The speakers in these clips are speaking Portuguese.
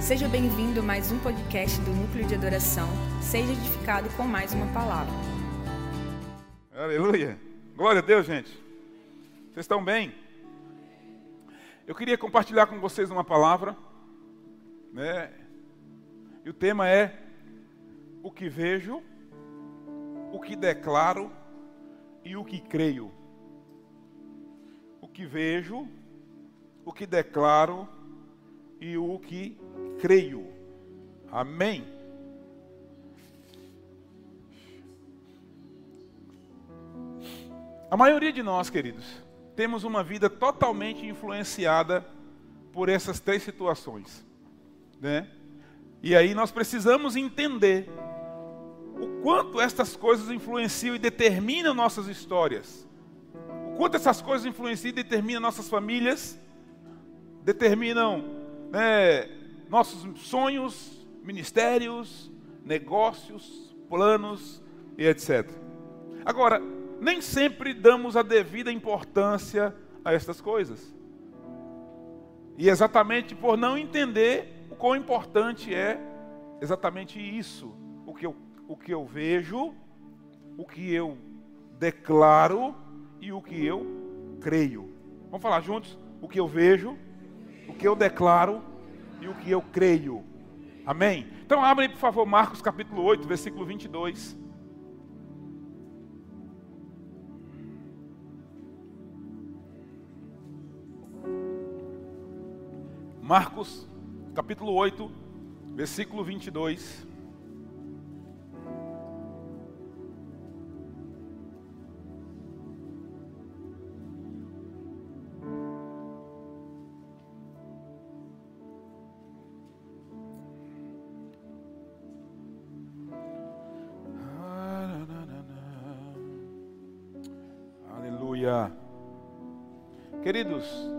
Seja bem-vindo a mais um podcast do Núcleo de Adoração. Seja edificado com mais uma palavra. Aleluia. Glória a Deus, gente. Vocês estão bem? Eu queria compartilhar com vocês uma palavra, né? E o tema é o que vejo, o que declaro e o que creio. O que vejo, o que declaro e o que creio. Amém. A maioria de nós, queridos, temos uma vida totalmente influenciada por essas três situações, né? E aí nós precisamos entender o quanto estas coisas influenciam e determinam nossas histórias. O quanto essas coisas influenciam e determinam nossas famílias, determinam né, nossos sonhos, ministérios, negócios, planos e etc. Agora, nem sempre damos a devida importância a estas coisas. E exatamente por não entender o quão importante é exatamente isso, o que eu, o que eu vejo, o que eu declaro e o que eu creio. Vamos falar juntos? O que eu vejo, o que eu declaro e o que eu creio. Amém? Então abre por favor, Marcos capítulo 8, versículo 22. Marcos, capítulo 8, versículo 22.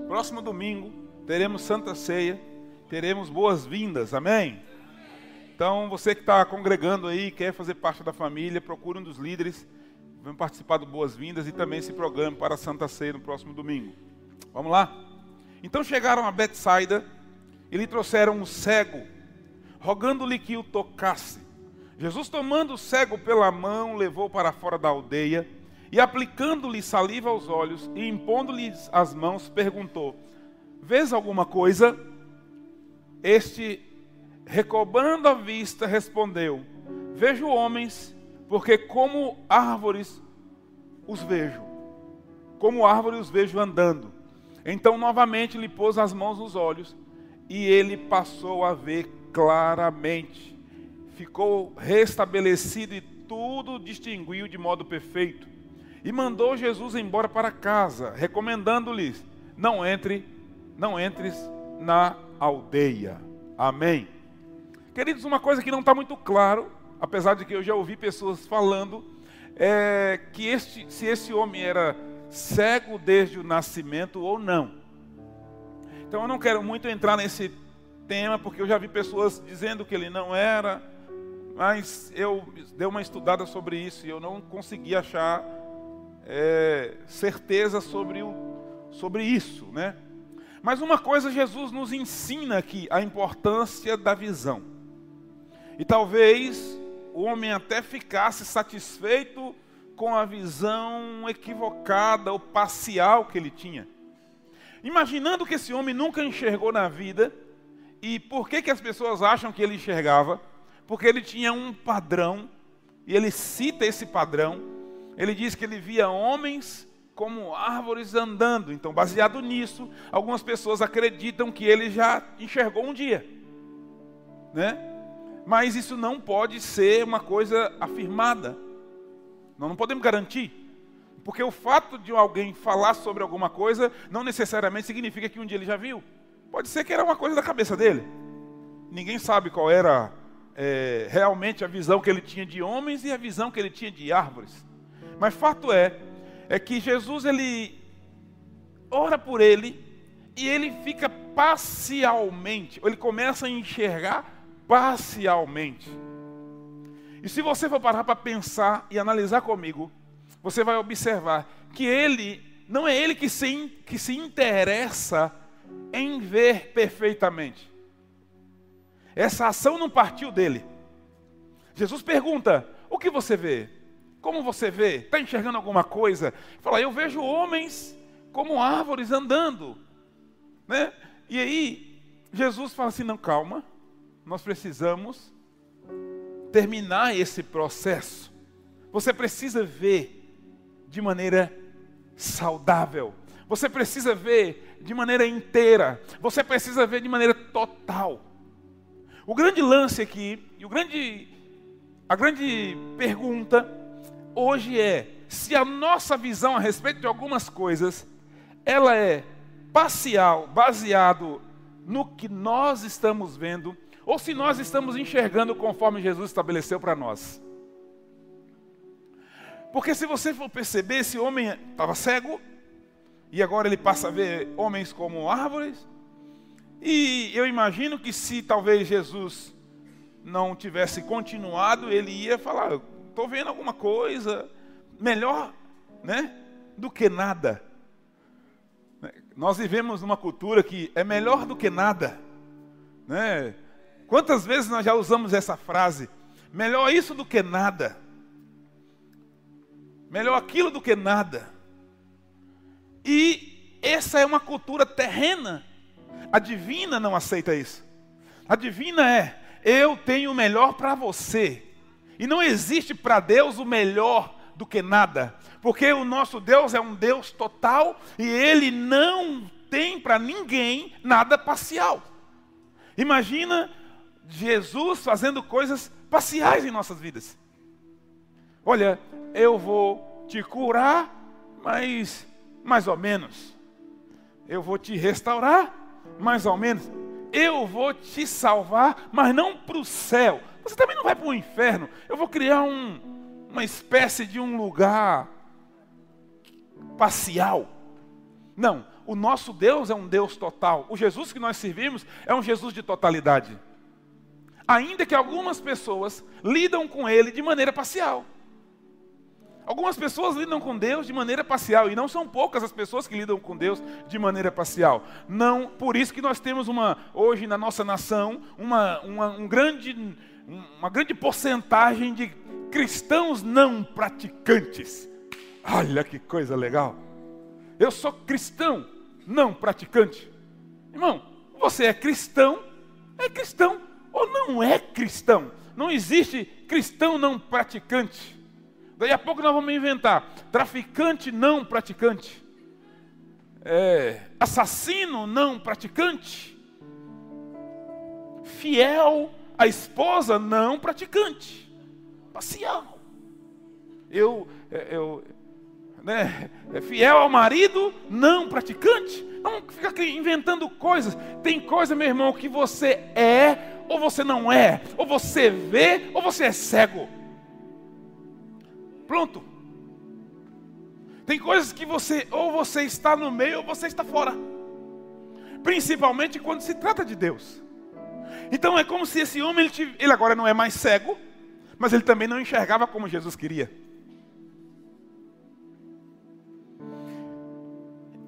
Próximo domingo teremos Santa Ceia, teremos boas-vindas, amém? Então, você que está congregando aí, quer fazer parte da família, procure um dos líderes, vem participar do Boas-Vindas e também se programe para a Santa Ceia no próximo domingo. Vamos lá? Então chegaram a Betsaida e lhe trouxeram um cego, rogando-lhe que o tocasse. Jesus, tomando o cego pela mão, levou para fora da aldeia e, aplicando-lhe saliva aos olhos e impondo-lhe as mãos, perguntou: Vês alguma coisa? Este, recobrando a vista, respondeu: Vejo homens, porque como árvores os vejo, como árvores os vejo andando. Então novamente lhe pôs as mãos nos olhos e ele passou a ver claramente. Ficou restabelecido e tudo distinguiu de modo perfeito. E mandou Jesus embora para casa, recomendando-lhes: não entre não entres na aldeia. Amém. Queridos, uma coisa que não está muito claro, apesar de que eu já ouvi pessoas falando, é que este, se esse homem era cego desde o nascimento ou não. Então eu não quero muito entrar nesse tema, porque eu já vi pessoas dizendo que ele não era, mas eu dei uma estudada sobre isso e eu não consegui achar é, certeza sobre, o, sobre isso, né? Mas uma coisa Jesus nos ensina aqui, a importância da visão. E talvez o homem até ficasse satisfeito com a visão equivocada ou parcial que ele tinha. Imaginando que esse homem nunca enxergou na vida, e por que, que as pessoas acham que ele enxergava? Porque ele tinha um padrão, e ele cita esse padrão. Ele diz que ele via homens como árvores andando. Então, baseado nisso, algumas pessoas acreditam que ele já enxergou um dia, né? Mas isso não pode ser uma coisa afirmada. Nós não podemos garantir. Porque o fato de alguém falar sobre alguma coisa não necessariamente significa que um dia ele já viu. Pode ser que era uma coisa da cabeça dele. Ninguém sabe qual era é, realmente a visão que ele tinha de homens e a visão que ele tinha de árvores. Mas fato é é que Jesus ele ora por ele e ele fica parcialmente, ele começa a enxergar parcialmente. E se você for parar para pensar e analisar comigo, você vai observar que ele não é ele que se, que se interessa em ver perfeitamente. Essa ação não partiu dele. Jesus pergunta: O que você vê? Como você vê? Está enxergando alguma coisa? Fala: Eu vejo homens como árvores andando. Né? E aí, Jesus fala assim: Não, calma, nós precisamos terminar esse processo. Você precisa ver de maneira saudável. Você precisa ver de maneira inteira. Você precisa ver de maneira total. O grande lance aqui, e o grande, a grande pergunta hoje é se a nossa visão a respeito de algumas coisas, ela é parcial, baseado no que nós estamos vendo, ou se nós estamos enxergando conforme Jesus estabeleceu para nós. Porque se você for perceber, esse homem estava cego, e agora ele passa a ver homens como árvores. E eu imagino que se talvez Jesus não tivesse continuado, ele ia falar: estou vendo alguma coisa melhor, né, do que nada. Nós vivemos numa cultura que é melhor do que nada, né? Quantas vezes nós já usamos essa frase? Melhor isso do que nada. Melhor aquilo do que nada. E essa é uma cultura terrena. A divina não aceita isso. A divina é: eu tenho o melhor para você. E não existe para Deus o melhor do que nada. Porque o nosso Deus é um Deus total e ele não tem para ninguém nada parcial. Imagina Jesus fazendo coisas parciais em nossas vidas. Olha, eu vou te curar, mas mais ou menos. Eu vou te restaurar, mais ou menos. Eu vou te salvar, mas não para o céu. Você também não vai para o inferno. Eu vou criar um, uma espécie de um lugar parcial. Não, o nosso Deus é um Deus total. O Jesus que nós servimos é um Jesus de totalidade. Ainda que algumas pessoas lidam com ele de maneira parcial. Algumas pessoas lidam com Deus de maneira parcial e não são poucas as pessoas que lidam com Deus de maneira parcial. Não, por isso que nós temos uma hoje na nossa nação uma, uma, um grande, uma grande porcentagem de cristãos não praticantes. Olha que coisa legal. Eu sou cristão não praticante. Irmão, você é cristão, é cristão ou não é cristão. Não existe cristão não praticante. Daí a pouco nós vamos inventar traficante não praticante, é, assassino não praticante, fiel à esposa não praticante, parcial. Eu, é, eu né, é fiel ao marido não praticante. Não fica inventando coisas. Tem coisa, meu irmão, que você é ou você não é, ou você vê ou você é cego. Pronto. Tem coisas que você, ou você está no meio, ou você está fora. Principalmente quando se trata de Deus. Então é como se esse homem, ele, ele agora não é mais cego, mas ele também não enxergava como Jesus queria.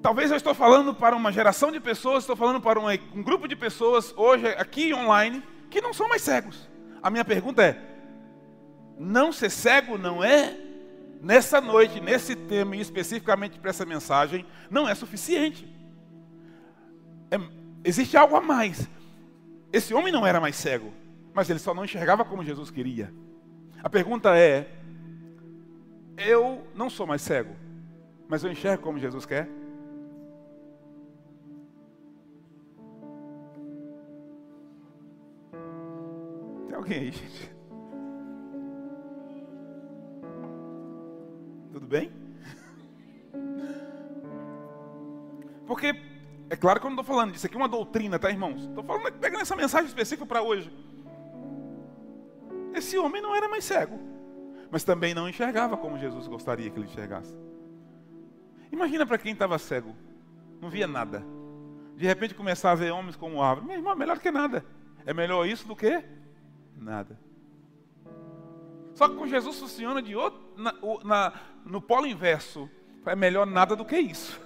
Talvez eu estou falando para uma geração de pessoas, estou falando para um, grupo de pessoas hoje aqui online que não são mais cegos. A minha pergunta é: não ser cego não é nessa noite, nesse tema e especificamente para essa mensagem, não é suficiente. É, existe algo a mais. Esse homem não era mais cego, mas ele só não enxergava como Jesus queria. A pergunta é: eu não sou mais cego, mas eu enxergo como Jesus quer? Tem alguém aí, gente? Tudo bem? Porque, é claro que eu não estou falando disso aqui, é uma doutrina, tá, irmãos? Estou falando, pegando essa mensagem específica para hoje. Esse homem não era mais cego, mas também não enxergava como Jesus gostaria que ele enxergasse. Imagina para quem estava cego, não via nada. De repente começar a ver homens como árvore. Meu irmão, é melhor que nada. É melhor isso do que nada. Só que com Jesus funciona de outro, na, na, no polo inverso. É melhor nada do que isso.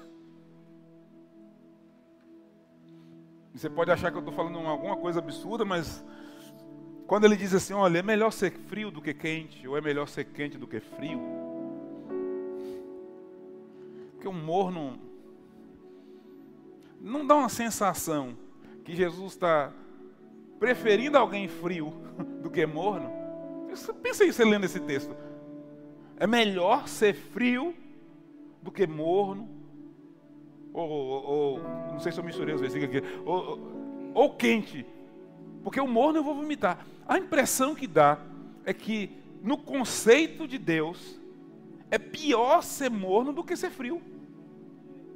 Você pode achar que eu estou falando alguma coisa absurda, mas quando ele diz assim: olha, é melhor ser frio do que quente, ou é melhor ser quente do que frio. Porque o morno não dá uma sensação que Jesus está preferindo alguém frio do que morno? Pensa você lendo esse texto. É melhor ser frio do que morno. Ou, ou, não sei se eu misturei os versículos aqui. Ou, ou quente. Porque o morno eu vou vomitar. A impressão que dá é que no conceito de Deus é pior ser morno do que ser frio.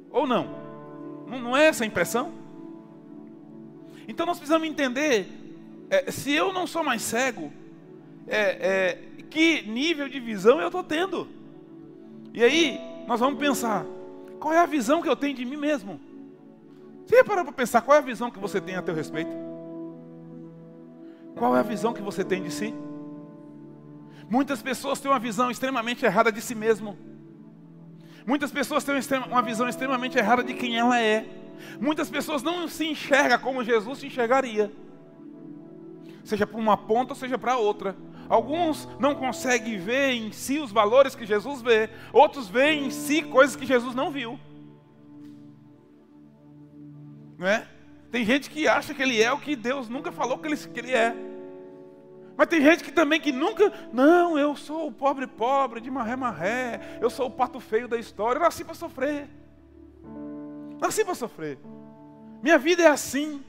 Ou não? Não é essa a impressão? Então nós precisamos entender: é, se eu não sou mais cego, é, é, que nível de visão eu estou tendo? E aí nós vamos pensar: qual é a visão que eu tenho de mim mesmo? Você parou para pensar qual é a visão que você tem a teu respeito? Qual é a visão que você tem de si? Muitas pessoas têm uma visão extremamente errada de si mesmo. Muitas pessoas têm uma visão extremamente errada de quem ela é. Muitas pessoas não se enxergam como Jesus se enxergaria. Seja para uma ponta, seja para outra. Alguns não conseguem ver em si os valores que Jesus vê, outros veem em si coisas que Jesus não viu. Não é? Tem gente que acha que ele é o que Deus nunca falou que ele, que ele é. Mas tem gente que também que nunca, não, eu sou o pobre pobre de marré marré, eu sou o pato feio da história, eu nasci para sofrer. Nasci para sofrer. Minha vida é assim.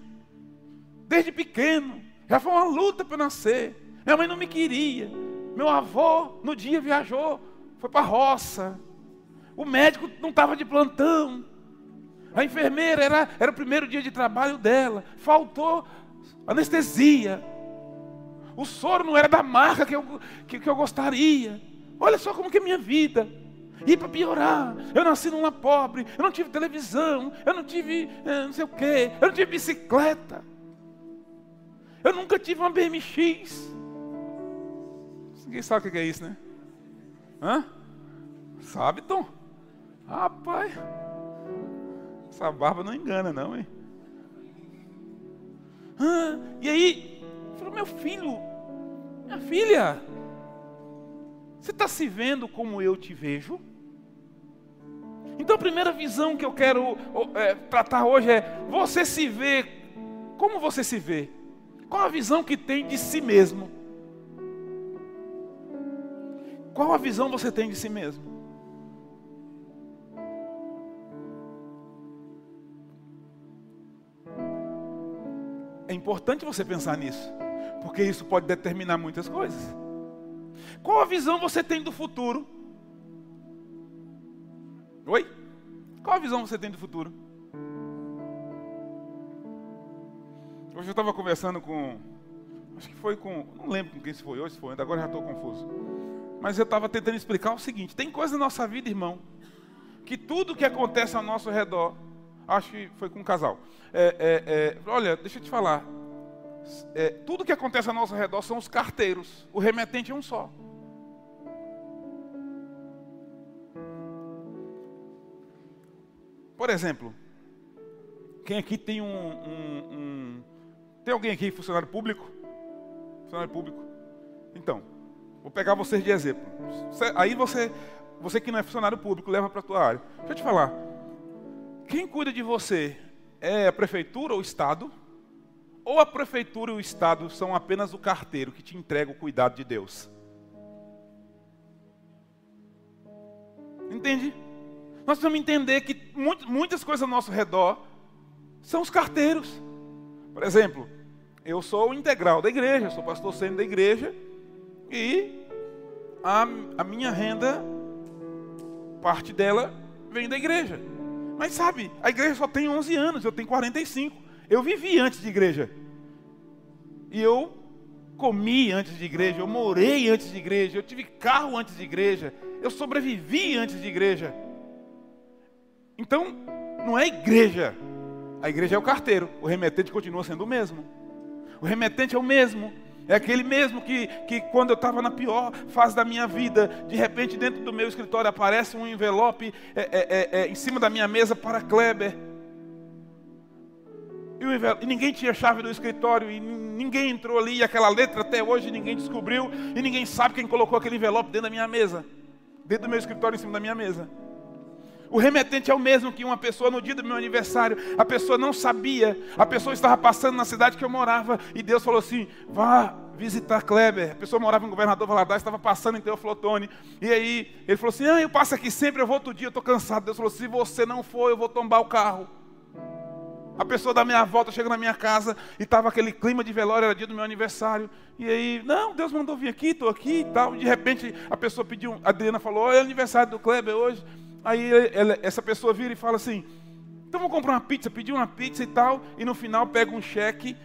Desde pequeno. Já foi uma luta para nascer. Minha mãe não me queria. Meu avô, no dia, viajou. Foi para a roça. O médico não estava de plantão. A enfermeira era, era o primeiro dia de trabalho dela. Faltou anestesia. O soro não era da marca que eu, que, que eu gostaria. Olha só como que é minha vida. E para piorar, eu nasci numa pobre, eu não tive televisão, eu não tive é, não sei o quê, eu não tive bicicleta. Eu nunca tive uma BMX. Ninguém sabe o que é isso, né? Hã? Sabe, Tom? Rapaz, essa barba não engana, não, hein? Hã? E aí, falou, meu filho, minha filha, você está se vendo como eu te vejo? Então a primeira visão que eu quero é, tratar hoje é: você se vê como você se vê? Qual a visão que tem de si mesmo? Qual a visão você tem de si mesmo? É importante você pensar nisso, porque isso pode determinar muitas coisas. Qual a visão você tem do futuro? Oi? Qual a visão você tem do futuro? Hoje eu estava conversando com. Acho que foi com. Não lembro com quem se foi hoje, se foi, agora já estou confuso. Mas eu estava tentando explicar o seguinte: tem coisa na nossa vida, irmão, que tudo que acontece ao nosso redor, acho que foi com um casal. É, é, é, olha, deixa eu te falar. É, tudo que acontece ao nosso redor são os carteiros. O remetente é um só. Por exemplo, quem aqui tem um, um, um tem alguém aqui funcionário público? Funcionário público? Então, vou pegar vocês de exemplo. Aí você, você que não é funcionário público, leva para a tua área. Deixa eu te falar. Quem cuida de você é a prefeitura ou o Estado? Ou a prefeitura e o Estado são apenas o carteiro que te entrega o cuidado de Deus? Entende? Nós precisamos entender que muitas coisas ao nosso redor são os carteiros. Por exemplo, eu sou integral da igreja, sou pastor sênior da igreja e a, a minha renda, parte dela vem da igreja. Mas sabe, a igreja só tem 11 anos, eu tenho 45. Eu vivi antes de igreja. E eu comi antes de igreja, eu morei antes de igreja, eu tive carro antes de igreja, eu sobrevivi antes de igreja. Então, não é igreja a igreja é o carteiro, o remetente continua sendo o mesmo. O remetente é o mesmo. É aquele mesmo que, que quando eu estava na pior fase da minha vida, de repente dentro do meu escritório aparece um envelope é, é, é, é em cima da minha mesa para Kleber. E, envelope, e, ninguém tinha chave do escritório, e ninguém entrou ali, e aquela letra até hoje ninguém descobriu, e ninguém sabe quem colocou aquele envelope dentro da minha mesa, dentro do meu escritório em cima da minha mesa. O remetente é o mesmo que uma pessoa no dia do meu aniversário, a pessoa não sabia, a pessoa estava passando na cidade que eu morava, e Deus falou assim: vá visitar Kleber. A pessoa morava em Governador Valadares, estava passando em Teoflotone. E aí ele falou assim: Ah, eu passo aqui sempre, eu vou outro dia, eu estou cansado. Deus falou: Se você não for, eu vou tombar o carro. A pessoa da minha volta chega na minha casa e estava aquele clima de velório, era dia do meu aniversário. E aí, não, Deus mandou vir aqui, estou aqui e tal. De repente, a pessoa pediu, a Adriana falou: é aniversário do Kleber hoje. Aí ela, essa pessoa vira e fala assim: então vou comprar uma pizza, pediu uma pizza e tal. E no final pega um cheque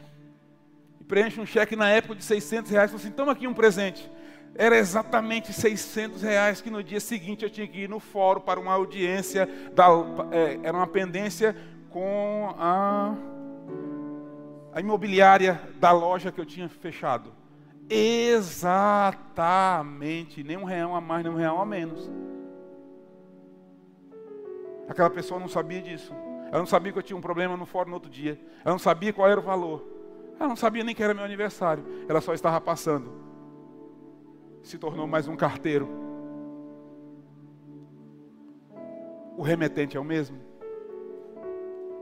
e preenche um cheque na época de 600 reais. Fala assim: toma aqui um presente. Era exatamente 600 reais que no dia seguinte eu tinha que ir no fórum para uma audiência, da, é, era uma pendência com a, a imobiliária da loja que eu tinha fechado. Exatamente, nem um real a mais, nem um real a menos. Aquela pessoa não sabia disso. Ela não sabia que eu tinha um problema no fórum no outro dia. Ela não sabia qual era o valor. Ela não sabia nem que era meu aniversário. Ela só estava passando. Se tornou mais um carteiro. O remetente é o mesmo.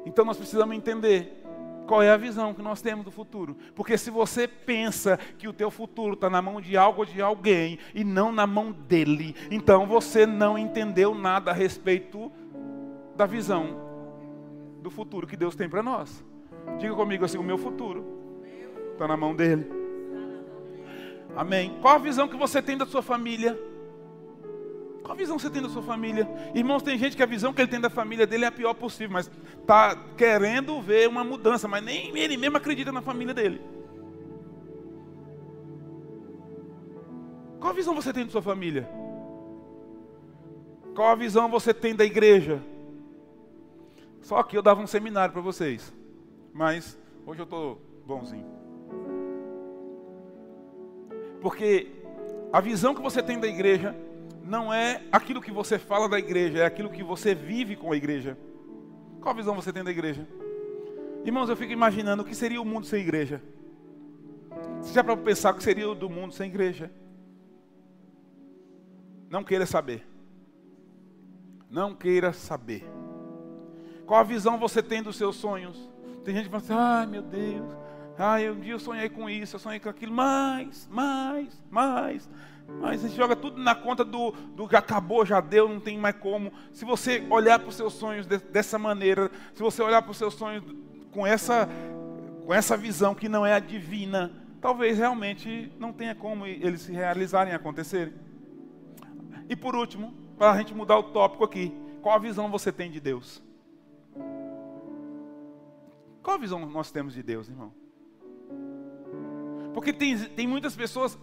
Então nós precisamos entender qual é a visão que nós temos do futuro. Porque se você pensa que o teu futuro está na mão de algo ou de alguém e não na mão dele, então você não entendeu nada a respeito da visão do futuro que Deus tem para nós. Diga comigo assim: o meu futuro está na mão dele. Amém. Qual a visão que você tem da sua família? Qual a visão você tem da sua família? Irmãos, tem gente que a visão que ele tem da família dele é a pior possível, mas está querendo ver uma mudança, mas nem ele mesmo acredita na família dele. Qual a visão você tem da sua família? Qual a visão você tem da igreja? Só que eu dava um seminário para vocês, mas hoje eu estou bonzinho. Porque a visão que você tem da igreja não é aquilo que você fala da igreja, é aquilo que você vive com a igreja. Qual visão você tem da igreja? Irmãos, eu fico imaginando o que seria o mundo sem igreja. Você já para pensar o que seria o do mundo sem igreja? Não queira saber. Não queira saber. Qual a visão você tem dos seus sonhos? Tem gente que fala assim, ai meu Deus, ai um dia eu sonhei com isso, eu sonhei com aquilo, mais, mais, mais. Mas a gente joga tudo na conta do, do que acabou, já deu, não tem mais como. Se você olhar para os seus sonhos de, dessa maneira, se você olhar para os seus sonhos com essa, com essa visão que não é a divina, talvez realmente não tenha como eles se realizarem acontecerem. E por último, para a gente mudar o tópico aqui, qual a visão você tem de Deus? Qual a visão nós temos de Deus, irmão? Porque tem, tem muitas pessoas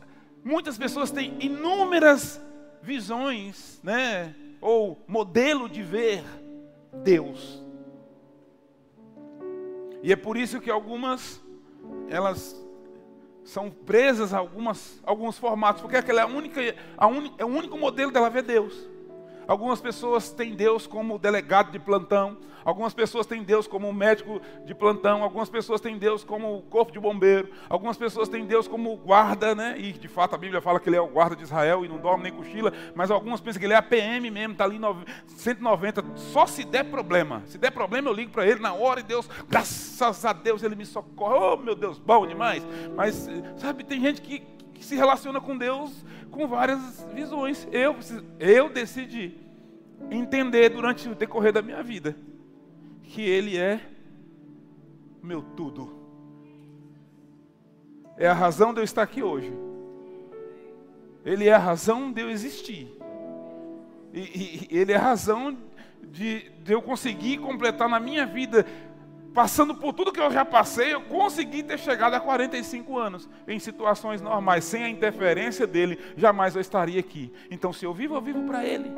Muitas pessoas têm inúmeras visões, né? Ou modelo de ver Deus. E é por isso que algumas elas são presas a algumas, alguns formatos, porque aquela é a única, a un, é o único modelo dela ver Deus. Algumas pessoas têm Deus como delegado de plantão, algumas pessoas têm Deus como médico de plantão, algumas pessoas têm Deus como corpo de bombeiro, algumas pessoas têm Deus como guarda, né? E de fato a Bíblia fala que ele é o guarda de Israel e não dorme nem cochila, mas algumas pensam que ele é a PM mesmo, está ali 190, só se der problema. Se der problema eu ligo para ele na hora e Deus, graças a Deus ele me socorre. Oh meu Deus, bom demais. Mas sabe, tem gente que que se relaciona com Deus com várias visões. Eu, eu decidi entender durante o decorrer da minha vida que Ele é meu tudo. É a razão de eu estar aqui hoje. Ele é a razão de eu existir. E, e, ele é a razão de, de eu conseguir completar na minha vida passando por tudo que eu já passei, eu consegui ter chegado a 45 anos em situações normais, sem a interferência dele, jamais eu estaria aqui. Então, se eu vivo, eu vivo para ele.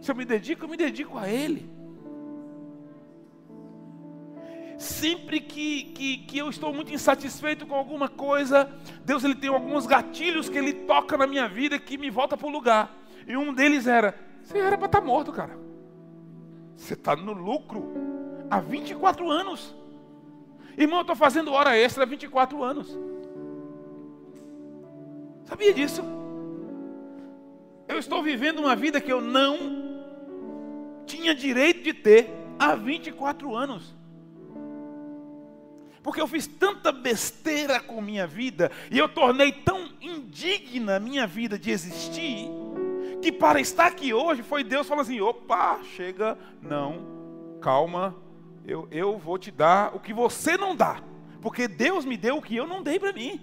Se eu me dedico, eu me dedico a ele. Sempre que, que, que eu estou muito insatisfeito com alguma coisa, Deus ele tem alguns gatilhos que ele toca na minha vida que me volta para o lugar. E um deles era: você era para estar tá morto, cara. Você está no lucro. há 24 anos. Irmão, eu estou fazendo hora extra há 24 anos. Sabia disso? Eu estou vivendo uma vida que eu não tinha direito de ter há 24 anos. Porque eu fiz tanta besteira com minha vida e eu tornei tão indigna minha vida de existir, que para estar aqui hoje foi Deus falando assim: opa, chega, não, calma, eu, eu vou te dar o que você não dá, porque Deus me deu o que eu não dei para mim.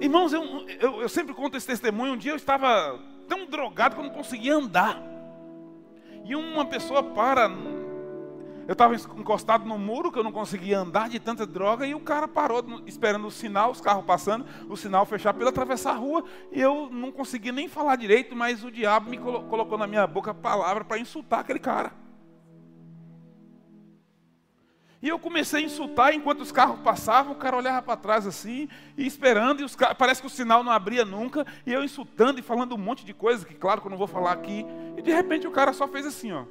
Irmãos, eu, eu, eu, sempre conto esse testemunho. Um dia eu estava tão drogado que eu não conseguia andar. E uma pessoa para. Eu estava encostado no muro que eu não conseguia andar de tanta droga. E o cara parou esperando o sinal, os carros passando, o sinal fechar para atravessar a rua. E eu não conseguia nem falar direito, mas o diabo me colocou na minha boca a palavra para insultar aquele cara. E eu comecei a insultar enquanto os carros passavam, o cara olhava para trás assim, e esperando, e os carros, parece que o sinal não abria nunca, e eu insultando e falando um monte de coisa, que claro que eu não vou falar aqui, e de repente o cara só fez assim, ó.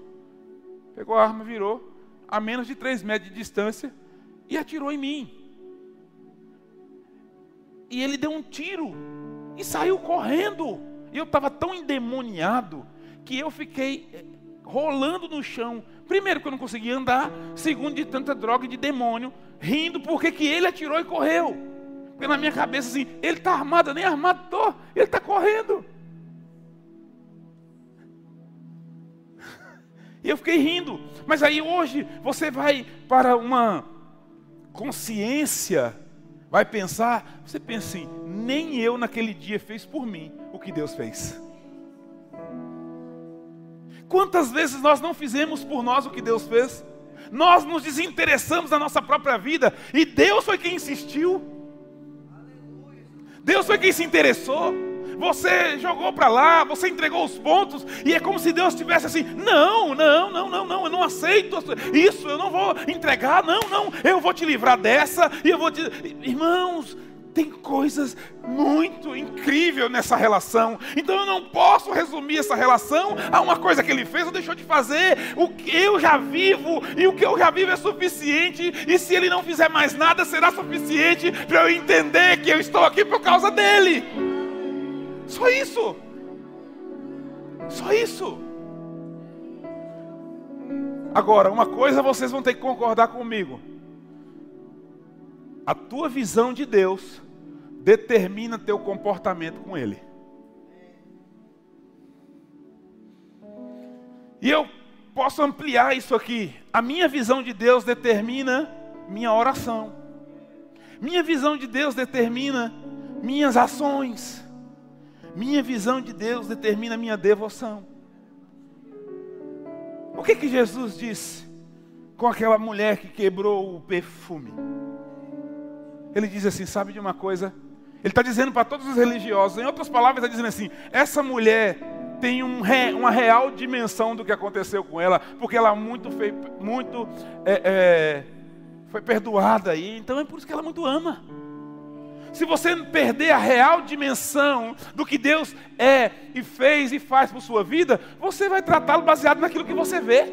Pegou a arma, virou, a menos de três metros de distância, e atirou em mim. E ele deu um tiro, e saiu correndo. E eu estava tão endemoniado, que eu fiquei eh, rolando no chão, Primeiro, que eu não conseguia andar. Segundo, de tanta droga e de demônio. Rindo porque que ele atirou e correu. Porque na minha cabeça assim, ele está armado, nem armado estou. Ele está correndo. E eu fiquei rindo. Mas aí hoje você vai para uma consciência, vai pensar, você pensa assim, nem eu naquele dia fez por mim o que Deus fez. Quantas vezes nós não fizemos por nós o que Deus fez? Nós nos desinteressamos da nossa própria vida e Deus foi quem insistiu. Deus foi quem se interessou. Você jogou para lá, você entregou os pontos e é como se Deus estivesse assim: não, não, não, não, não, eu não aceito isso, eu não vou entregar, não, não, eu vou te livrar dessa e eu vou te. Irmãos, tem coisas muito incríveis nessa relação. Então eu não posso resumir essa relação a uma coisa que ele fez ou deixou de fazer. O que eu já vivo e o que eu já vivo é suficiente. E se ele não fizer mais nada, será suficiente para eu entender que eu estou aqui por causa dele. Só isso. Só isso. Agora, uma coisa vocês vão ter que concordar comigo. A tua visão de Deus determina teu comportamento com Ele. E eu posso ampliar isso aqui. A minha visão de Deus determina minha oração. Minha visão de Deus determina minhas ações. Minha visão de Deus determina minha devoção. O que que Jesus disse com aquela mulher que quebrou o perfume? Ele diz assim: sabe de uma coisa? Ele está dizendo para todos os religiosos, em outras palavras, está dizendo assim: essa mulher tem um re, uma real dimensão do que aconteceu com ela, porque ela muito, foi, muito é, é, foi perdoada aí, então é por isso que ela muito ama. Se você perder a real dimensão do que Deus é e fez e faz por sua vida, você vai tratá-lo baseado naquilo que você vê.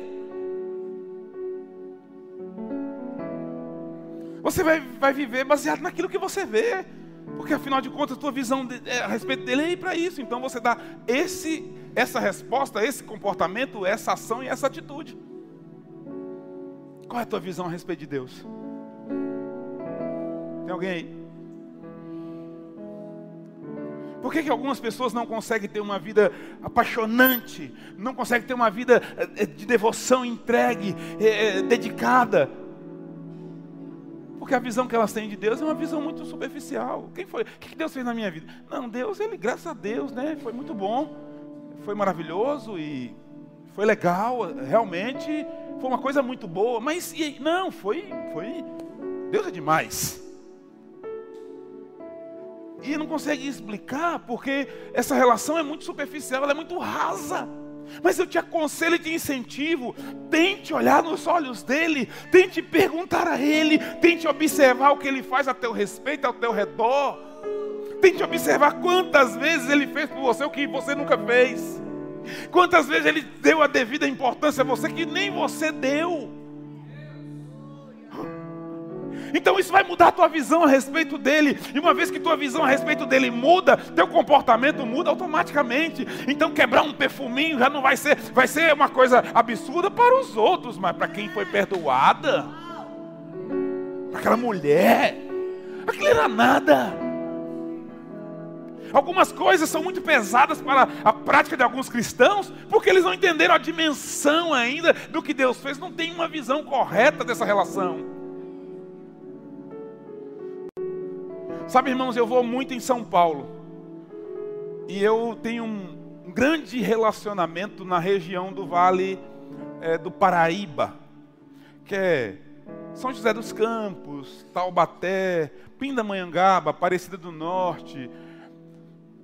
Você vai, vai viver baseado naquilo que você vê. Porque afinal de contas, a tua visão de, é, a respeito dele é para isso. Então você dá esse, essa resposta, esse comportamento, essa ação e essa atitude. Qual é a tua visão a respeito de Deus? Tem alguém aí? Por que, que algumas pessoas não conseguem ter uma vida apaixonante, não conseguem ter uma vida é, de devoção entregue, é, dedicada? Porque a visão que elas têm de Deus é uma visão muito superficial. Quem foi? O que Deus fez na minha vida? Não, Deus, ele, graças a Deus, né? Foi muito bom, foi maravilhoso e foi legal, realmente foi uma coisa muito boa. Mas e, não, foi, foi. Deus é demais. E não consegue explicar porque essa relação é muito superficial, ela é muito rasa. Mas eu te aconselho e te incentivo, tente olhar nos olhos dele, tente perguntar a ele, tente observar o que ele faz a teu respeito, ao teu redor. Tente observar quantas vezes ele fez por você o que você nunca fez. Quantas vezes ele deu a devida importância a você que nem você deu? Então isso vai mudar a tua visão a respeito dele. E uma vez que tua visão a respeito dele muda, teu comportamento muda automaticamente. Então quebrar um perfuminho já não vai ser, vai ser uma coisa absurda para os outros, mas para quem foi perdoada, para aquela mulher, aquilo era nada. Algumas coisas são muito pesadas para a prática de alguns cristãos, porque eles não entenderam a dimensão ainda do que Deus fez, não tem uma visão correta dessa relação. Sabe, irmãos, eu vou muito em São Paulo. E eu tenho um, grande relacionamento na região do Vale é, do Paraíba, que é São José dos Campos, Taubaté, Pindamonhangaba, Aparecida do Norte,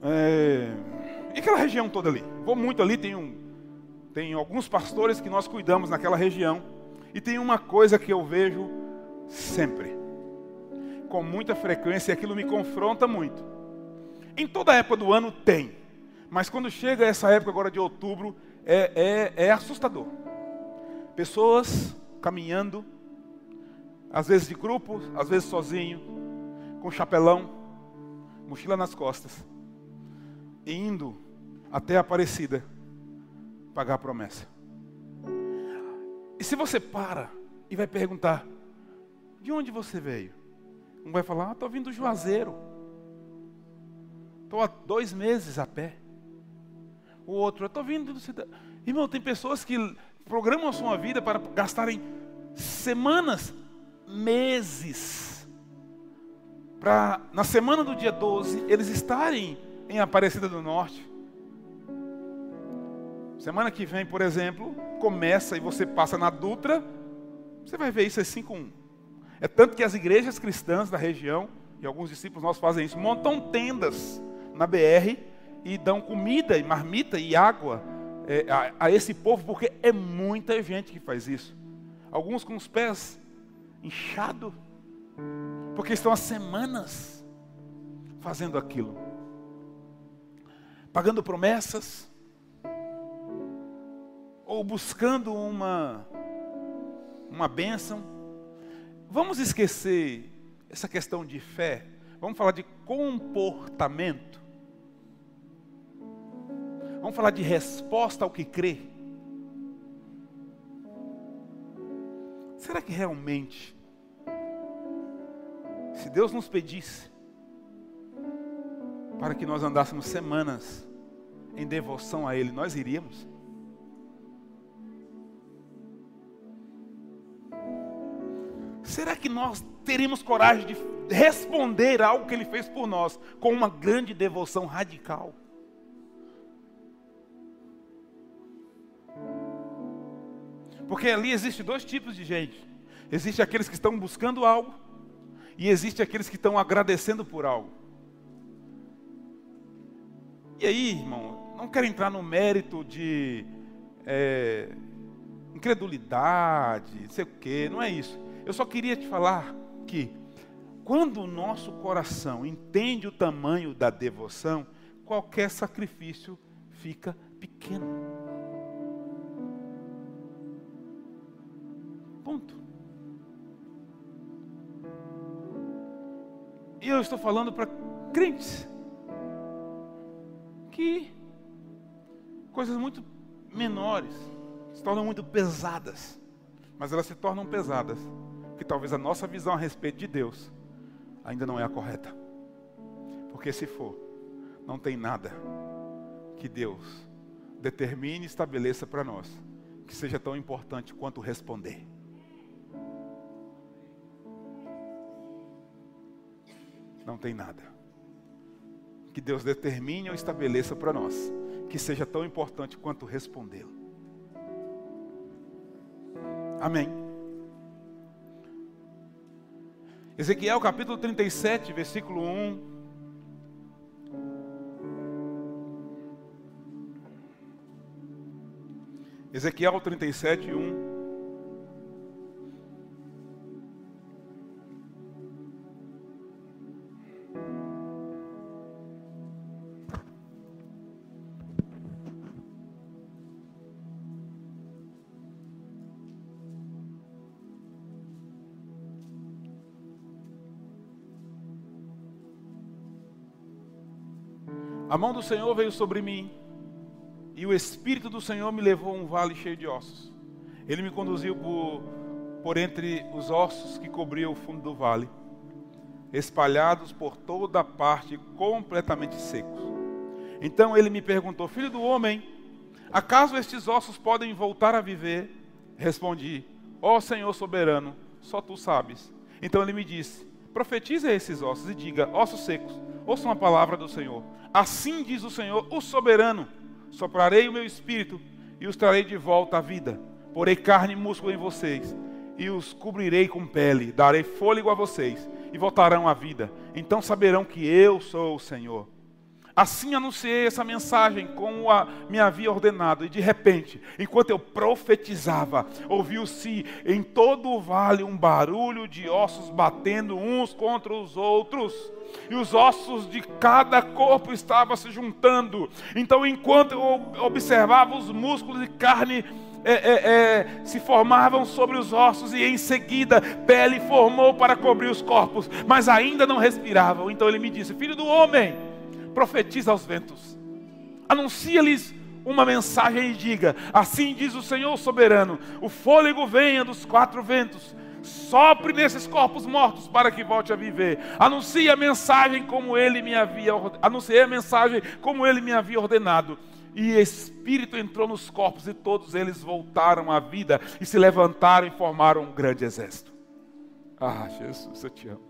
é, e aquela região toda ali. Vou muito ali, tem, um, tem alguns pastores que nós cuidamos naquela região, e tem uma coisa que eu vejo sempre com muita frequência e aquilo me confronta muito. Em toda época do ano tem, mas quando chega essa época agora de outubro, é, é, é assustador. Pessoas caminhando, às vezes de grupo, às vezes sozinho, com chapelão, mochila nas costas, indo até a Aparecida pagar a promessa. E se você para e vai perguntar: de onde você veio? Um vai falar, ah, estou vindo do Juazeiro. Estou há dois meses a pé. O outro, estou vindo do cidade. Irmão, tem pessoas que programam a sua vida para gastarem semanas, meses, para na semana do dia 12 eles estarem em Aparecida do Norte. Semana que vem, por exemplo, começa e você passa na Dutra, você vai ver isso assim com é tanto que as igrejas cristãs da região, e alguns discípulos nossos fazem isso, montam tendas na BR e dão comida e marmita e água é, a, a esse povo, porque é muita gente que faz isso. Alguns com os pés inchados, porque estão há semanas fazendo aquilo, pagando promessas, ou buscando uma, uma bênção Vamos esquecer essa questão de fé. Vamos falar de comportamento. Vamos falar de resposta ao que crê. Será que realmente, se Deus nos pedisse para que nós andássemos semanas em devoção a Ele, nós iríamos? Que nós teríamos coragem de responder algo que Ele fez por nós com uma grande devoção radical? Porque ali existe dois tipos de gente. Existe aqueles que estão buscando algo e existe aqueles que estão agradecendo por algo. E aí, irmão, não quero entrar no mérito de é, incredulidade, sei o quê, não é isso. Eu só queria te falar que quando o nosso coração entende o tamanho da devoção, qualquer sacrifício fica pequeno. Ponto. E eu estou falando para crentes que coisas muito menores se tornam muito pesadas, mas elas se tornam pesadas que talvez a nossa visão a respeito de Deus ainda não é a correta. Porque se for, não tem nada que Deus determine e estabeleça para nós que seja tão importante quanto responder. Não tem nada que Deus determine ou estabeleça para nós que seja tão importante quanto respondê-lo. Amém. Ezequiel capítulo 37, versículo 1. Ezequiel 37, 1. Mão do Senhor veio sobre mim, e o Espírito do Senhor me levou a um vale cheio de ossos. Ele me conduziu por, por entre os ossos que cobriam o fundo do vale, espalhados por toda parte, completamente secos. Então ele me perguntou: Filho do homem, acaso estes ossos podem voltar a viver? Respondi: Ó oh, Senhor soberano, só tu sabes. Então ele me disse: Profetize esses ossos e diga: Ossos secos, ouçam a palavra do Senhor. Assim diz o Senhor, o soberano: Soprarei o meu espírito e os trarei de volta à vida. Porei carne e músculo em vocês e os cobrirei com pele. Darei fôlego a vocês e voltarão à vida. Então saberão que eu sou o Senhor. Assim anunciei essa mensagem como a, me havia ordenado, e de repente, enquanto eu profetizava, ouviu-se em todo o vale um barulho de ossos batendo uns contra os outros, e os ossos de cada corpo estavam se juntando. Então, enquanto eu observava os músculos e carne é, é, é, se formavam sobre os ossos e em seguida pele formou para cobrir os corpos, mas ainda não respiravam. Então ele me disse: Filho do homem, profetiza aos ventos, anuncia-lhes uma mensagem e diga: Assim diz o Senhor soberano: o fôlego venha dos quatro ventos, sopre nesses corpos mortos para que volte a viver. Anuncie a mensagem como ele me havia anunciei a mensagem como ele me havia ordenado. E espírito entrou nos corpos e todos eles voltaram à vida e se levantaram e formaram um grande exército. Ah, Jesus, eu te amo.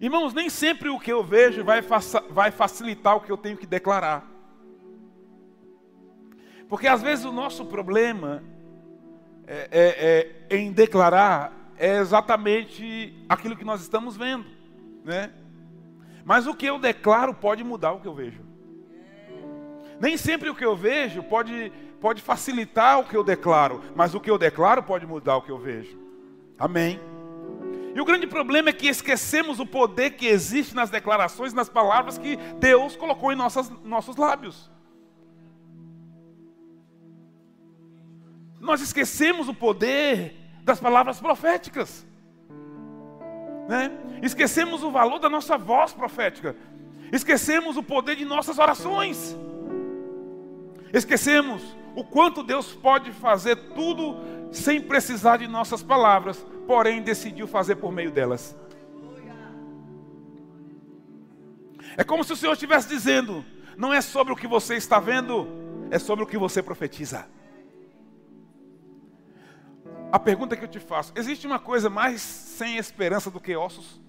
Irmãos, nem sempre o que eu vejo vai, vai facilitar o que eu tenho que declarar. Porque às vezes o nosso problema é, é, é, em declarar é exatamente aquilo que nós estamos vendo, né? Mas o que eu declaro pode mudar o que eu vejo. Nem sempre o que eu vejo pode, pode facilitar o que eu declaro, mas o que eu declaro pode mudar o que eu vejo. Amém. E o grande problema é que esquecemos o poder que existe nas declarações, nas palavras que Deus colocou em nossas, nossos lábios. Nós esquecemos o poder das palavras proféticas. Né? Esquecemos o valor da nossa voz profética. Esquecemos o poder de nossas orações. Esquecemos o quanto Deus pode fazer tudo sem precisar de nossas palavras, porém decidiu fazer por meio delas. É como se o Senhor estivesse dizendo: não é sobre o que você está vendo, é sobre o que você profetiza. A pergunta que eu te faço: existe uma coisa mais sem esperança do que ossos?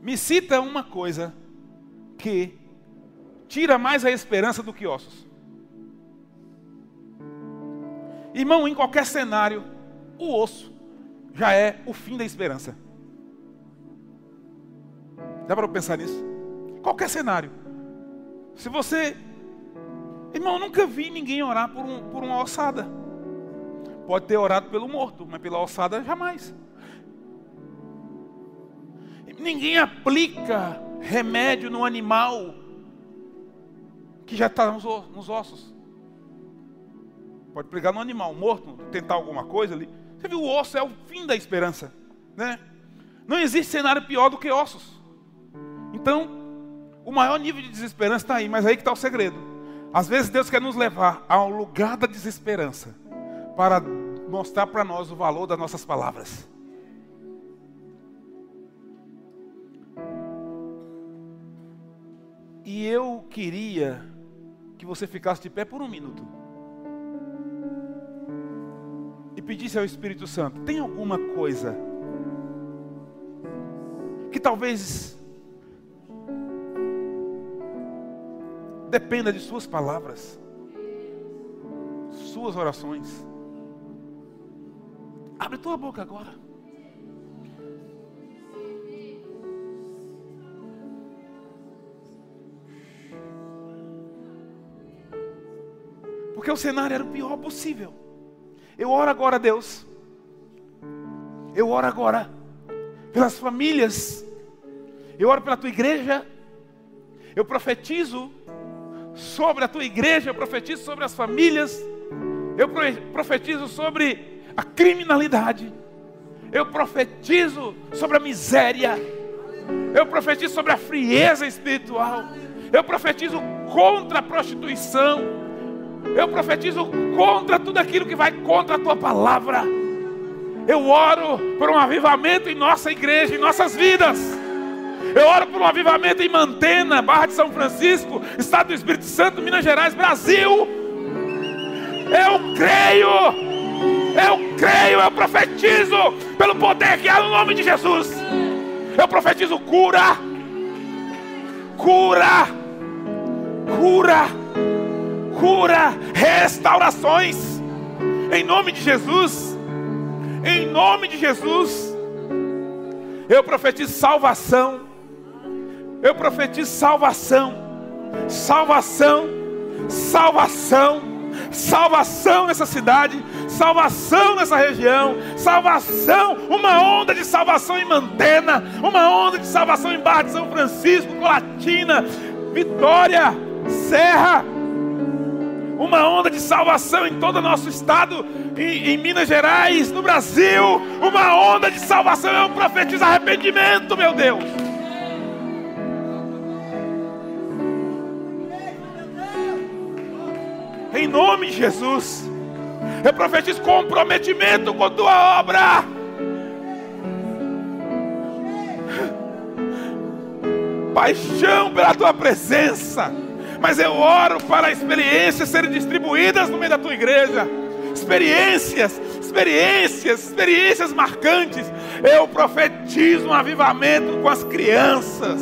Me cita uma coisa que tira mais a esperança do que ossos. Irmão, em qualquer cenário, o osso já é o fim da esperança. Dá para pensar nisso? Qualquer cenário. Se você. Irmão, eu nunca vi ninguém orar por, um, por uma ossada. Pode ter orado pelo morto, mas pela ossada jamais. Ninguém aplica remédio no animal que já está nos, ossos. Pode pregar no animal morto, tentar alguma coisa ali. Você viu, o osso é o fim da esperança. Né? Não existe cenário pior do que ossos. Então, o maior nível de desesperança está aí, mas aí que está o segredo. Às vezes Deus quer nos levar a um lugar da desesperança para mostrar para nós o valor das nossas palavras. E eu queria que você ficasse de pé por um minuto e pedisse ao Espírito Santo: tem alguma coisa que talvez dependa de Suas palavras, Suas orações? Abre tua boca agora. Porque o cenário era o pior possível. Eu oro agora, Deus. Eu oro agora pelas famílias. Eu oro pela tua igreja. Eu profetizo sobre a tua igreja. Eu profetizo sobre as famílias. Eu profetizo sobre a criminalidade. Eu profetizo sobre a miséria. Eu profetizo sobre a frieza espiritual. Eu profetizo contra a prostituição. Eu profetizo contra tudo aquilo que vai contra a tua palavra. Eu oro por um avivamento em nossa igreja, em nossas vidas. Eu oro por um avivamento em Mantena, Barra de São Francisco, Estado do Espírito Santo, Minas Gerais, Brasil. Eu creio. Eu creio, eu profetizo pelo poder que há no nome de Jesus. Eu profetizo cura, cura, cura, cura, restaurações, em nome de Jesus, em nome de Jesus. Eu profetizo salvação, eu profetizo salvação, salvação, salvação, salvação nessa cidade, salvação nessa região, salvação, uma onda de salvação em Mantena, uma onda de salvação em Barra de São Francisco, Colatina, Vitória, Serra, uma onda de salvação em todo o nosso estado, em, em, Minas Gerais, no Brasil, uma onda de salvação. Eu profetizo arrependimento, meu Deus. Em nome de Jesus. Eu profetizo comprometimento com tua obra. Paixão pela tua presença. Mas eu oro para experiências serem distribuídas no meio da tua igreja. Experiências, experiências, experiências marcantes. Eu profetizo um avivamento com as crianças.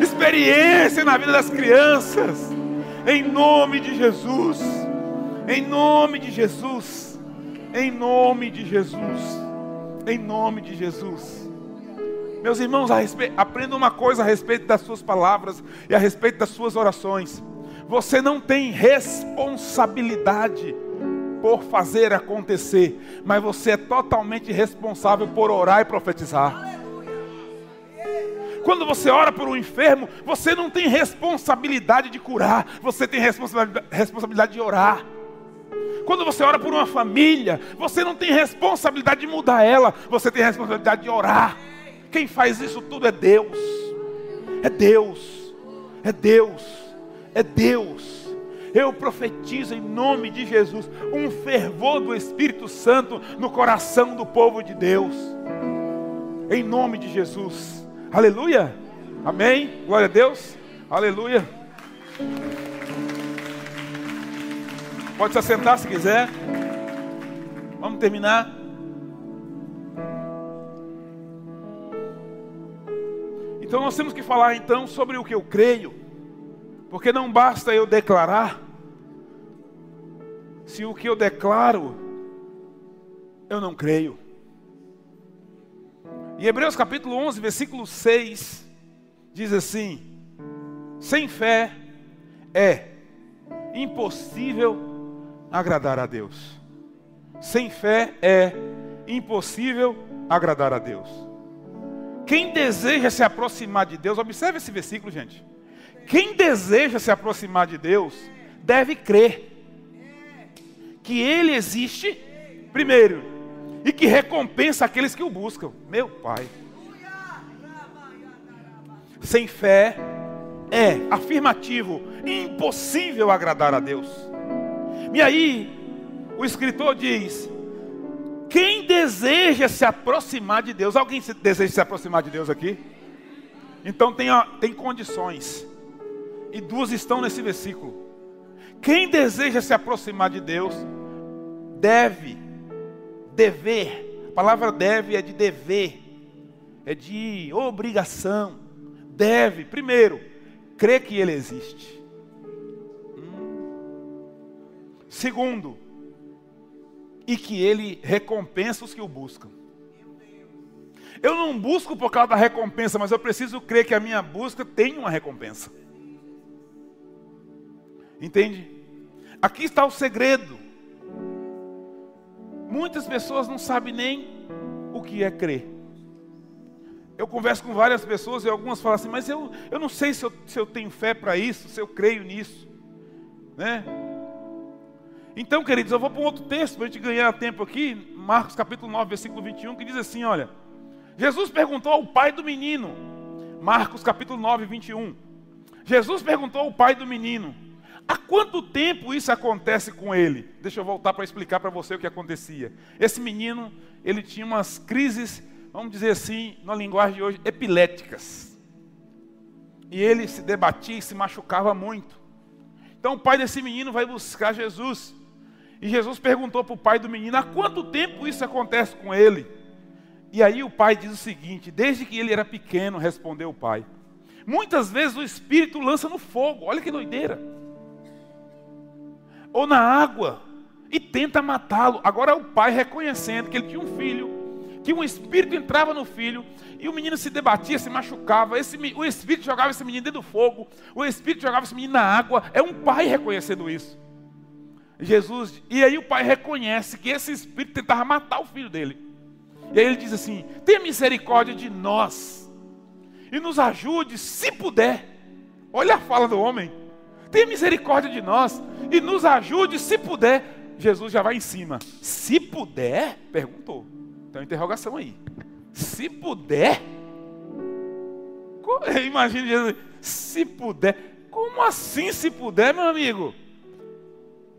Experiência na vida das crianças. Em nome de Jesus. Em nome de Jesus. Em nome de Jesus. Em nome de Jesus. Meus irmãos, aprenda uma coisa a respeito das suas palavras e a respeito das suas orações. Você não tem responsabilidade por fazer acontecer, mas você é totalmente responsável por orar e profetizar. Quando você ora por um enfermo, você não tem responsabilidade de curar, você tem responsabilidade de orar. Quando você ora por uma família, você não tem responsabilidade de mudar ela, você tem responsabilidade de orar. Quem faz isso tudo é Deus. É Deus. É Deus. É Deus. Eu profetizo em nome de Jesus um fervor do Espírito Santo no coração do povo de Deus. Em nome de Jesus. Aleluia. Amém. Glória a Deus. Aleluia. Pode se assentar se quiser. Vamos terminar. Então nós temos que falar então sobre o que eu creio, porque não basta eu declarar, se o que eu declaro eu não creio. Em Hebreus capítulo 11, versículo 6, diz assim: Sem fé é impossível agradar a Deus. Sem fé é impossível agradar a Deus. Quem deseja se aproximar de Deus, observe esse versículo, gente. Quem deseja se aproximar de Deus, deve crer que Ele existe, primeiro, e que recompensa aqueles que o buscam. Meu Pai. Sem fé é afirmativo, impossível agradar a Deus. E aí, o escritor diz: quem deseja se aproximar de Deus, alguém deseja se aproximar de Deus aqui? Então tem, tem condições, e duas estão nesse versículo. Quem deseja se aproximar de Deus, deve, dever, a palavra deve é de dever, é de obrigação, deve, primeiro, crer que Ele existe. Segundo, e que ele recompensa os que o buscam. Eu não busco por causa da recompensa, mas eu preciso crer que a minha busca tem uma recompensa. Entende? Aqui está o segredo. Muitas pessoas não sabem nem o que é crer. Eu converso com várias pessoas e algumas falam assim, mas eu, eu não sei se eu, se eu tenho fé para isso, se eu creio nisso. Né? Então, queridos, eu vou para um outro texto para a gente ganhar tempo aqui. Marcos capítulo 9, versículo 21, que diz assim: olha, Jesus perguntou ao pai do menino, Marcos capítulo 9, 21. Jesus perguntou ao pai do menino: Há quanto tempo isso acontece com ele? Deixa eu voltar para explicar para você o que acontecia. Esse menino, ele tinha umas crises, vamos dizer assim, na linguagem de hoje, epiléticas. E ele se debatia e se machucava muito. Então o pai desse menino vai buscar Jesus. E Jesus perguntou para o pai do menino: há quanto tempo isso acontece com ele? E aí o pai diz o seguinte: desde que ele era pequeno, respondeu o pai. Muitas vezes o espírito lança no fogo, olha que doideira ou na água e tenta matá-lo. Agora o pai reconhecendo que ele tinha um filho, que um espírito entrava no filho e o menino se debatia, se machucava. Esse, o espírito jogava esse menino dentro do fogo, o espírito jogava esse menino na água. É um pai reconhecendo isso. Jesus, e aí o pai reconhece que esse espírito tentava matar o filho dele. E aí ele diz assim: tenha misericórdia de nós e nos ajude, se puder. Olha a fala do homem tenha misericórdia de nós e nos ajude se puder. Jesus já vai em cima. Se puder? Perguntou. Uma interrogação aí. Se puder? Imagina Jesus, se puder. Como assim se puder, meu amigo?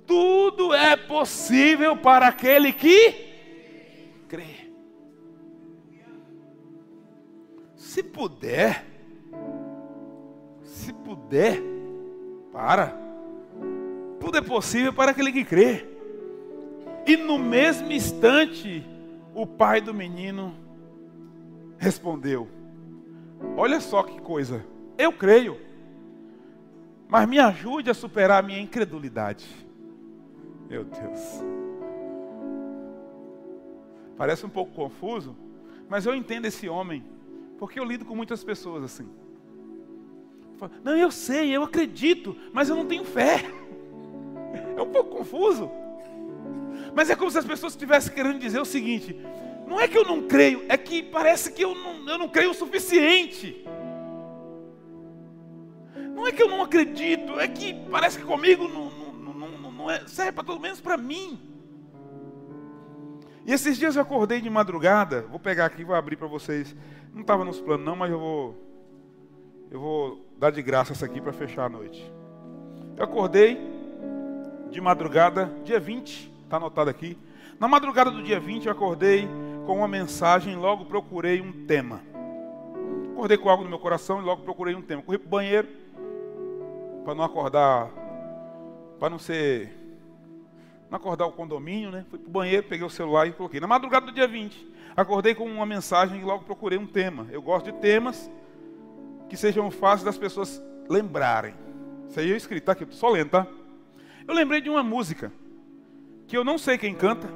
Tudo é possível para aquele que crê. Se puder, se puder, para. Tudo é possível para aquele que crê. E no mesmo instante, o pai do menino respondeu: Olha só que coisa, eu creio, mas me ajude a superar a minha incredulidade. Meu Deus. Parece um pouco confuso, mas eu entendo esse homem, porque eu lido com muitas pessoas assim. Não, eu sei, eu acredito, mas eu não tenho fé. É um pouco confuso. Mas é como se as pessoas estivessem querendo dizer o seguinte: não é que eu não creio, é que parece que eu não, eu não creio o suficiente. Não é que eu não acredito, é que parece que comigo não, não, é, serve para pelo menos para mim. E esses dias eu acordei de madrugada, vou pegar aqui, vou abrir para vocês. Não estava nos planos não, mas eu vou eu vou dar de graça essa aqui para fechar a noite. Eu acordei de madrugada, dia 20, está anotado aqui. Na madrugada do dia 20, eu acordei com uma mensagem logo procurei um tema. Acordei com algo no meu coração e logo procurei um tema. Corri para o banheiro, para não acordar, para não ser. Não acordar o condomínio, né? Fui para o banheiro, peguei o celular e coloquei. Na madrugada do dia 20, acordei com uma mensagem e logo procurei um tema. Eu gosto de temas que sejam fáceis das pessoas lembrarem. Isso aí é escrito, tá aqui, só lendo, tá? Eu lembrei de uma música que eu não sei quem canta,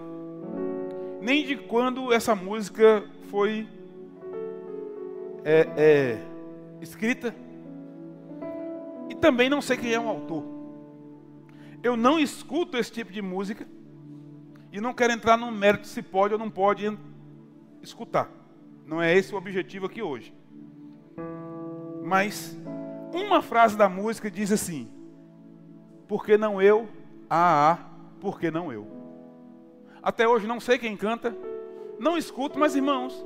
nem de quando essa música foi é, é, escrita, e também não sei quem é o autor. Eu não escuto esse tipo de música e não quero entrar no mérito se pode ou não pode escutar. Não é esse o objetivo aqui hoje. Mas uma frase da música diz assim: Por que não eu? Ah, ah, por que não eu? Até hoje não sei quem canta, não escuto, mas irmãos,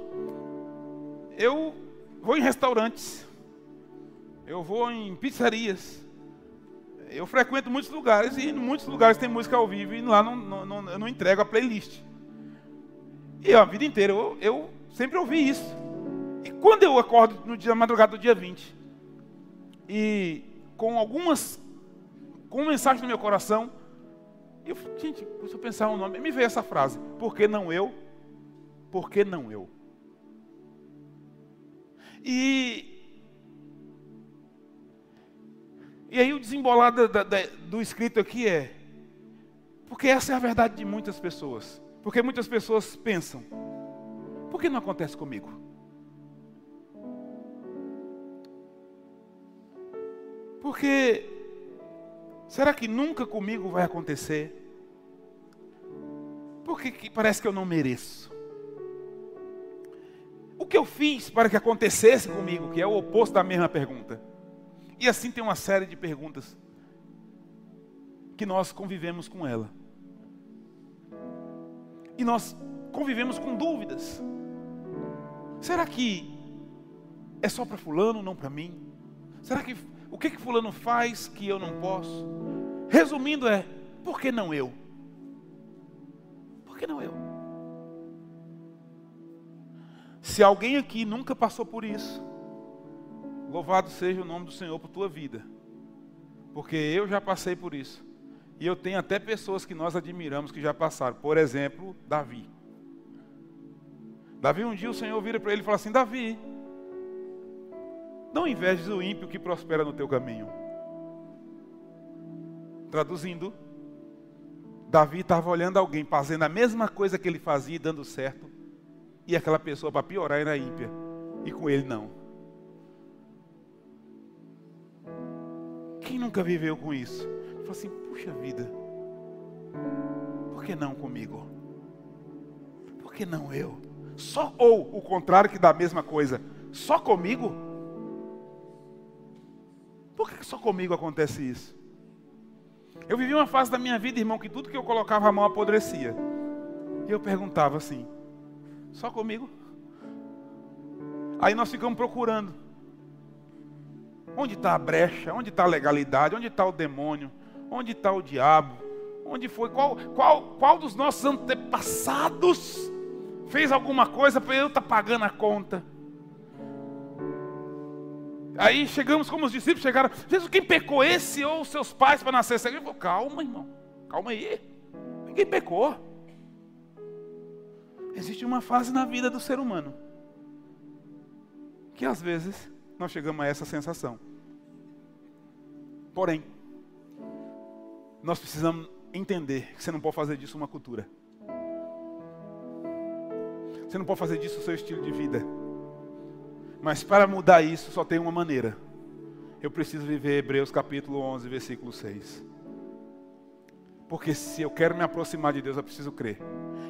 eu vou em restaurantes, eu vou em pizzarias, eu frequento muitos lugares e em muitos lugares tem música ao vivo e lá não, não, não eu não entrego a playlist. E a vida inteira eu, eu sempre ouvi isso. E quando eu acordo no dia madrugada do dia 20, e com algumas, com mensagem no meu coração, eu, gente, se eu pensar um nome, me veio essa frase: Por que não eu? Por que não eu? E E aí o desembolar da, do escrito aqui é, porque essa é a verdade de muitas pessoas. Porque muitas pessoas pensam, por que não acontece comigo? Porque será que nunca comigo vai acontecer? Porque que parece que eu não mereço. O que eu fiz para que acontecesse comigo, que é o oposto da mesma pergunta. E assim tem uma série de perguntas que nós convivemos com ela. E nós convivemos com dúvidas. Será que é só para fulano, não para mim? Será que o que que fulano faz que eu não posso? Resumindo é, por que não eu? Por que não eu? Se alguém aqui nunca passou por isso, louvado seja o nome do Senhor por tua vida. Porque eu já passei por isso. E eu tenho até pessoas que nós admiramos que já passaram. Por exemplo, Davi. Davi, um dia o Senhor vira para ele e fala assim: Davi, não invejes o ímpio que prospera no teu caminho. Traduzindo, Davi estava olhando alguém fazendo a mesma coisa que ele fazia e dando certo, e aquela pessoa para piorar era ímpia, e com ele não. Quem nunca viveu com isso? Fala assim, puxa vida, por que não comigo? Por que não eu? Só ou o contrário que dá a mesma coisa, só comigo? Por que só comigo acontece isso? Eu vivi uma fase da minha vida, irmão, que tudo que eu colocava a mão apodrecia. E eu perguntava assim: só comigo? Aí nós ficamos procurando. Onde está a brecha? Onde está a legalidade? Onde está o demônio? Onde está o diabo? Onde foi? Qual, qual, qual dos nossos antepassados fez alguma coisa para eu estar tá pagando a conta? Aí chegamos como os discípulos chegaram. Jesus, quem pecou esse ou seus pais para nascer cego? Ele falou, calma, irmão. Calma aí. Ninguém pecou. Existe uma fase na vida do ser humano que às vezes nós chegamos a essa sensação. Porém, nós precisamos entender que você não pode fazer disso uma cultura. Você não pode fazer disso o seu estilo de vida. Mas para mudar isso só tem uma maneira. Eu preciso viver Hebreus capítulo 11, versículo 6. Porque se eu quero me aproximar de Deus, eu preciso crer.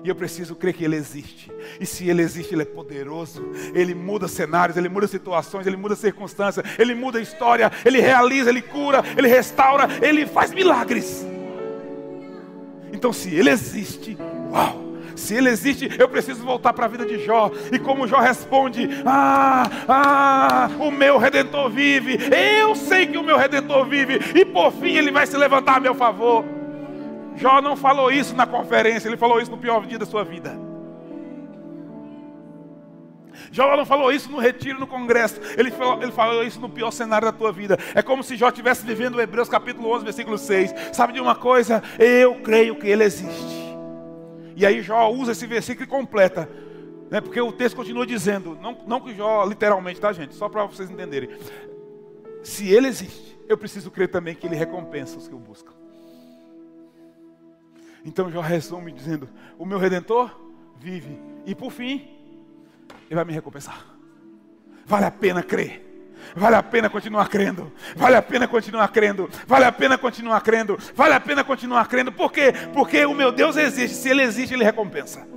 E eu preciso crer que Ele existe. E se Ele existe, Ele é poderoso. Ele muda cenários, Ele muda situações, Ele muda circunstâncias, Ele muda história, Ele realiza, Ele cura, Ele restaura, Ele faz milagres. Então, se Ele existe, uau! Se ele existe, eu preciso voltar para a vida de Jó. E como Jó responde: Ah, ah, o meu redentor vive. Eu sei que o meu redentor vive. E por fim ele vai se levantar a meu favor. Jó não falou isso na conferência, ele falou isso no pior dia da sua vida. Jó não falou isso no retiro, no congresso. Ele falou, ele falou isso no pior cenário da tua vida. É como se Jó estivesse vivendo Hebreus capítulo 11, versículo 6. Sabe de uma coisa? Eu creio que ele existe. E aí Jó usa esse versículo e completa. Né? Porque o texto continua dizendo, não, não que Jó literalmente, tá gente? Só para vocês entenderem. Se ele existe, eu preciso crer também que ele recompensa os que o buscam. Então Jó resume dizendo: O meu redentor vive, e por fim, ele vai me recompensar. Vale a pena crer. Vale a pena continuar crendo. Vale a pena continuar crendo. Vale a pena continuar crendo. Vale a pena continuar crendo. Por quê? Porque o meu Deus existe. Se ele existe, ele recompensa.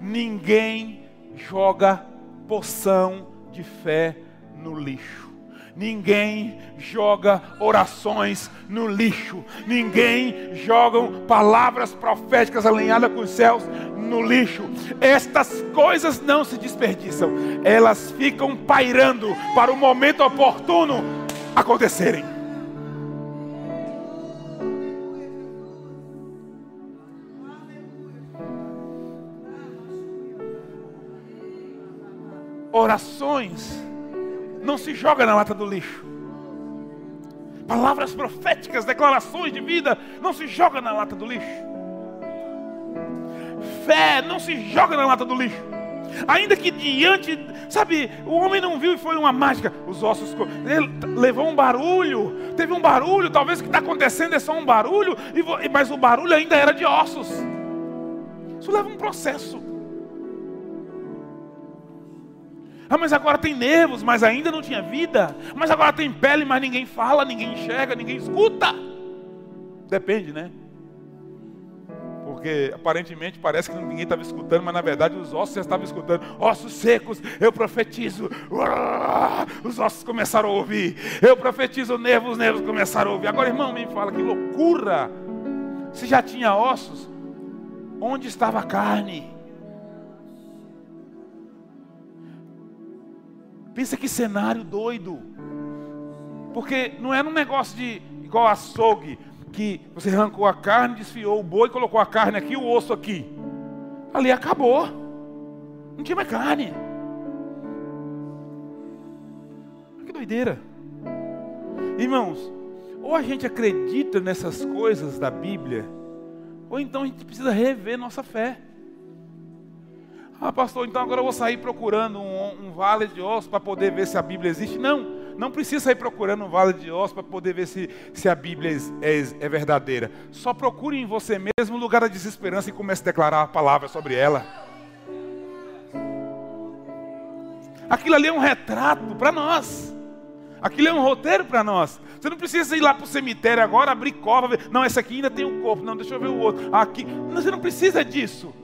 Ninguém joga poção de fé no lixo. Ninguém joga orações no lixo. Ninguém joga palavras proféticas alinhadas com os céus no lixo. Estas coisas não se desperdiçam. Elas ficam pairando para o momento oportuno acontecerem. Orações não se joga na lata do lixo. Palavras proféticas, declarações de vida, não se joga na lata do lixo. Fé não se joga na lata do lixo. Ainda que diante, sabe, o homem não viu e foi uma mágica. Os ossos, ele levou um barulho, teve um barulho, talvez o que está acontecendo é só um barulho, mas o barulho ainda era de ossos. Isso leva um processo. Ah, mas agora tem nervos, mas ainda não tinha vida. Mas agora tem pele, mas ninguém fala, ninguém enxerga, ninguém escuta. Depende, né? Porque aparentemente parece que ninguém estava escutando, mas na verdade os ossos já estavam escutando. Ossos secos, eu profetizo. Os ossos começaram a ouvir. Eu profetizo nervos, os nervos começaram a ouvir. Agora, irmão, me fala que loucura. Se já tinha ossos, onde estava a carne? Pensa que cenário doido. Porque não era um negócio de igual açougue, que você arrancou a carne, desfiou o boi, colocou a carne aqui, o osso aqui. Ali acabou. Não tinha mais carne. Que doideira. Irmãos, ou a gente acredita nessas coisas da Bíblia, ou então a gente precisa rever nossa fé. Ah, pastor, então agora eu vou sair procurando um, um vale de ossos para poder ver se a Bíblia existe. Não, não precisa sair procurando um vale de ossos para poder ver se, se a Bíblia é, é verdadeira. Só procure em você mesmo um lugar da desesperança e comece a declarar a palavra sobre ela. Aquilo ali é um retrato para nós. Aquilo é um roteiro para nós. Você não precisa ir lá para o cemitério agora, abrir cova. Não, esse aqui ainda tem um corpo. Não, deixa eu ver o outro. Aqui. Você não precisa disso.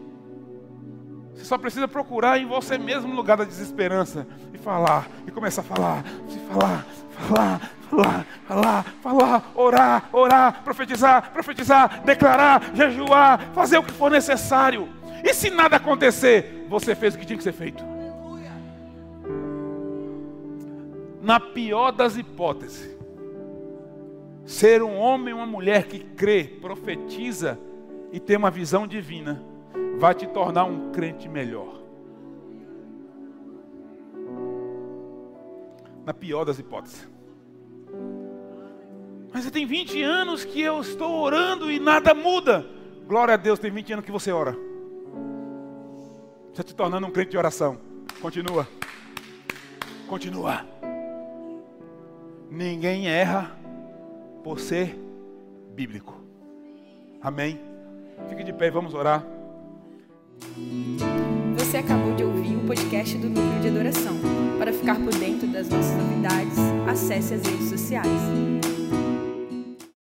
Você só precisa procurar em você mesmo um lugar da desesperança e falar, e começar a falar, e falar, falar, falar, falar, falar, orar, orar, profetizar, profetizar, declarar, jejuar, fazer o que for necessário. E se nada acontecer, você fez o que tinha que ser feito. Na pior das hipóteses, ser um homem ou uma mulher que crê, profetiza e tem uma visão divina vai te tornar um crente melhor. Na pior das hipóteses. Mas tem 20 anos que eu estou orando e nada muda. Glória a Deus, tem 20 anos que você ora. Está te tornando um crente de oração. Continua. Continua. Ninguém erra por ser bíblico. Amém. Fique de pé, vamos orar. Você acabou de ouvir o podcast do Núcleo de Adoração. Para ficar por dentro das nossas novidades, acesse as redes sociais.